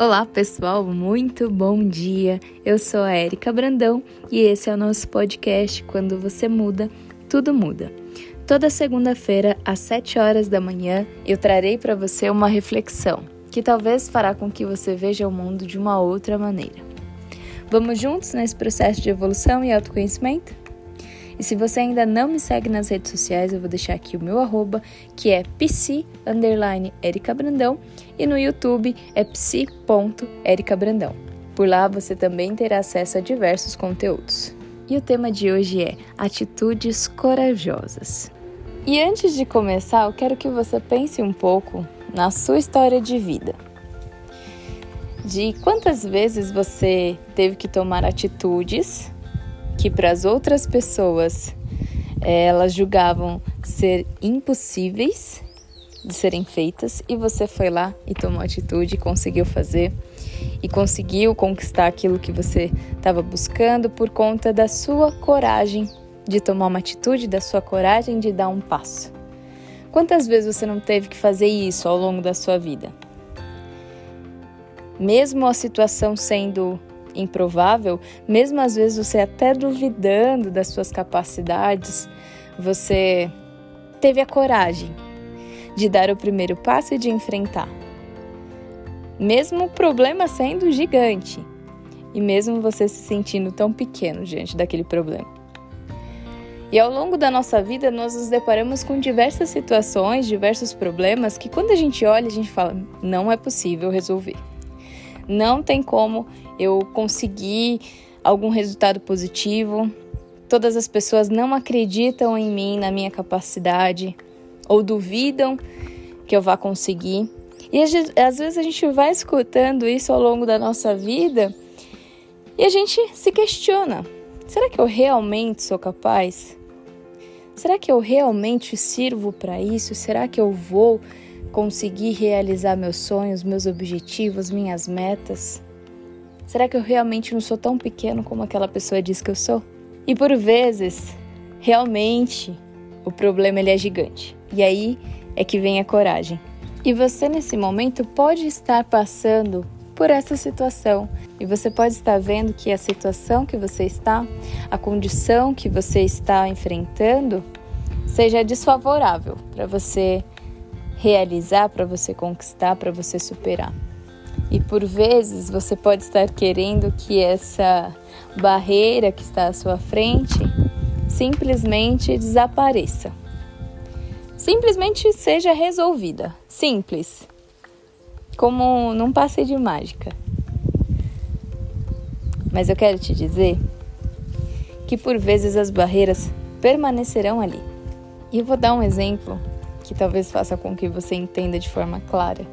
Olá pessoal, muito bom dia. Eu sou a Erika Brandão e esse é o nosso podcast Quando Você Muda, Tudo Muda. Toda segunda-feira, às 7 horas da manhã, eu trarei para você uma reflexão que talvez fará com que você veja o mundo de uma outra maneira. Vamos juntos nesse processo de evolução e autoconhecimento? E se você ainda não me segue nas redes sociais, eu vou deixar aqui o meu arroba, que é psi, underline, Erika Brandão, e no YouTube é psi.ericabrandão. Por lá você também terá acesso a diversos conteúdos. E o tema de hoje é Atitudes Corajosas. E antes de começar, eu quero que você pense um pouco na sua história de vida. De quantas vezes você teve que tomar atitudes que para as outras pessoas é, elas julgavam ser impossíveis de serem feitas e você foi lá e tomou atitude, conseguiu fazer e conseguiu conquistar aquilo que você estava buscando por conta da sua coragem de tomar uma atitude, da sua coragem de dar um passo. Quantas vezes você não teve que fazer isso ao longo da sua vida? Mesmo a situação sendo improvável, mesmo às vezes você até duvidando das suas capacidades, você teve a coragem de dar o primeiro passo e de enfrentar. Mesmo o problema sendo gigante e mesmo você se sentindo tão pequeno diante daquele problema. E ao longo da nossa vida, nós nos deparamos com diversas situações, diversos problemas que, quando a gente olha, a gente fala: não é possível resolver. Não tem como eu conseguir algum resultado positivo. Todas as pessoas não acreditam em mim, na minha capacidade, ou duvidam que eu vá conseguir. E às vezes a gente vai escutando isso ao longo da nossa vida e a gente se questiona: será que eu realmente sou capaz? Será que eu realmente sirvo para isso? Será que eu vou conseguir realizar meus sonhos, meus objetivos, minhas metas? Será que eu realmente não sou tão pequeno como aquela pessoa diz que eu sou? E por vezes, realmente, o problema ele é gigante. E aí é que vem a coragem. E você nesse momento pode estar passando por essa situação. E você pode estar vendo que a situação que você está, a condição que você está enfrentando, seja desfavorável para você realizar, para você conquistar, para você superar. E por vezes você pode estar querendo que essa barreira que está à sua frente simplesmente desapareça. Simplesmente seja resolvida. Simples. Como num passe de mágica. Mas eu quero te dizer que por vezes as barreiras permanecerão ali. E eu vou dar um exemplo que talvez faça com que você entenda de forma clara.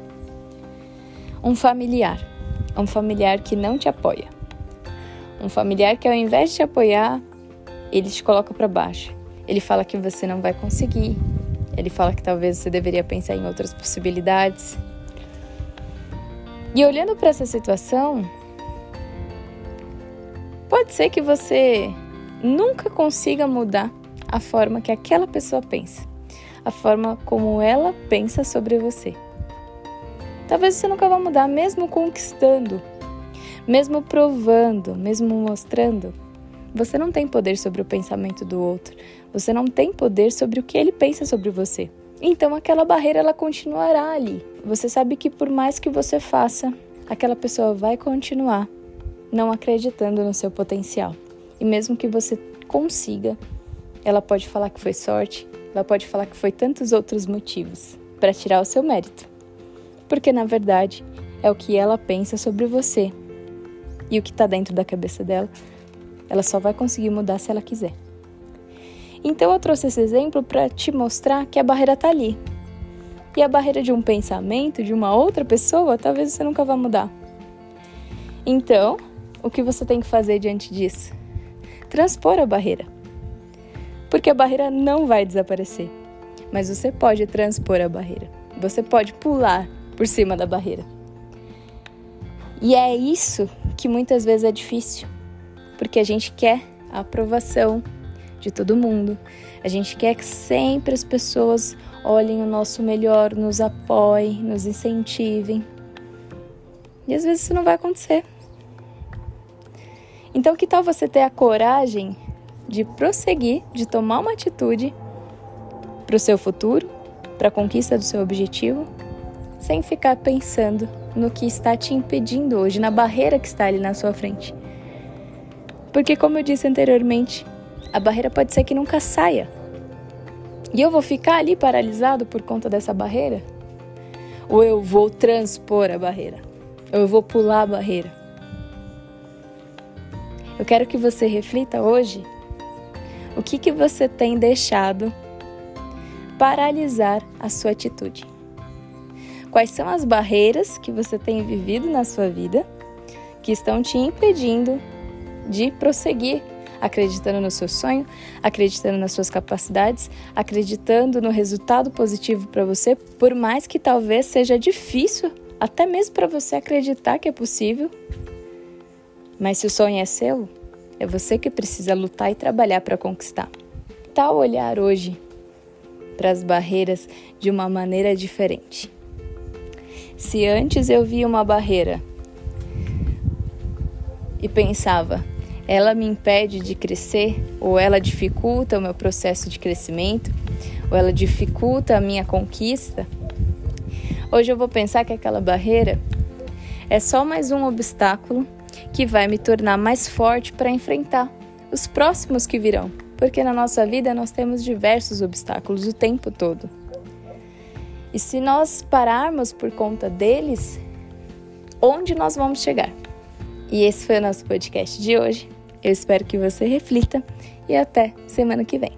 Um familiar, um familiar que não te apoia. Um familiar que ao invés de te apoiar, ele te coloca para baixo. Ele fala que você não vai conseguir. Ele fala que talvez você deveria pensar em outras possibilidades. E olhando para essa situação, pode ser que você nunca consiga mudar a forma que aquela pessoa pensa a forma como ela pensa sobre você. Talvez você nunca vá mudar, mesmo conquistando, mesmo provando, mesmo mostrando. Você não tem poder sobre o pensamento do outro. Você não tem poder sobre o que ele pensa sobre você. Então aquela barreira ela continuará ali. Você sabe que por mais que você faça, aquela pessoa vai continuar não acreditando no seu potencial. E mesmo que você consiga, ela pode falar que foi sorte, ela pode falar que foi tantos outros motivos para tirar o seu mérito. Porque na verdade é o que ela pensa sobre você. E o que está dentro da cabeça dela, ela só vai conseguir mudar se ela quiser. Então eu trouxe esse exemplo para te mostrar que a barreira está ali. E a barreira de um pensamento, de uma outra pessoa, talvez você nunca vá mudar. Então, o que você tem que fazer diante disso? Transpor a barreira porque a barreira não vai desaparecer. Mas você pode transpor a barreira. Você pode pular por cima da barreira. E é isso que muitas vezes é difícil, porque a gente quer a aprovação de todo mundo. A gente quer que sempre as pessoas olhem o nosso melhor, nos apoiem, nos incentivem. E às vezes isso não vai acontecer. Então, que tal você ter a coragem de prosseguir, de tomar uma atitude para o seu futuro, para a conquista do seu objetivo, sem ficar pensando no que está te impedindo hoje, na barreira que está ali na sua frente. Porque, como eu disse anteriormente, a barreira pode ser que nunca saia. E eu vou ficar ali paralisado por conta dessa barreira? Ou eu vou transpor a barreira? Ou eu vou pular a barreira? Eu quero que você reflita hoje o que, que você tem deixado paralisar a sua atitude. Quais são as barreiras que você tem vivido na sua vida que estão te impedindo de prosseguir acreditando no seu sonho, acreditando nas suas capacidades, acreditando no resultado positivo para você, por mais que talvez seja difícil, até mesmo para você acreditar que é possível. Mas se o sonho é seu, é você que precisa lutar e trabalhar para conquistar. Tal olhar hoje para as barreiras de uma maneira diferente. Se antes eu via uma barreira e pensava, ela me impede de crescer, ou ela dificulta o meu processo de crescimento, ou ela dificulta a minha conquista, hoje eu vou pensar que aquela barreira é só mais um obstáculo que vai me tornar mais forte para enfrentar os próximos que virão, porque na nossa vida nós temos diversos obstáculos o tempo todo. E se nós pararmos por conta deles, onde nós vamos chegar? E esse foi o nosso podcast de hoje. Eu espero que você reflita e até semana que vem.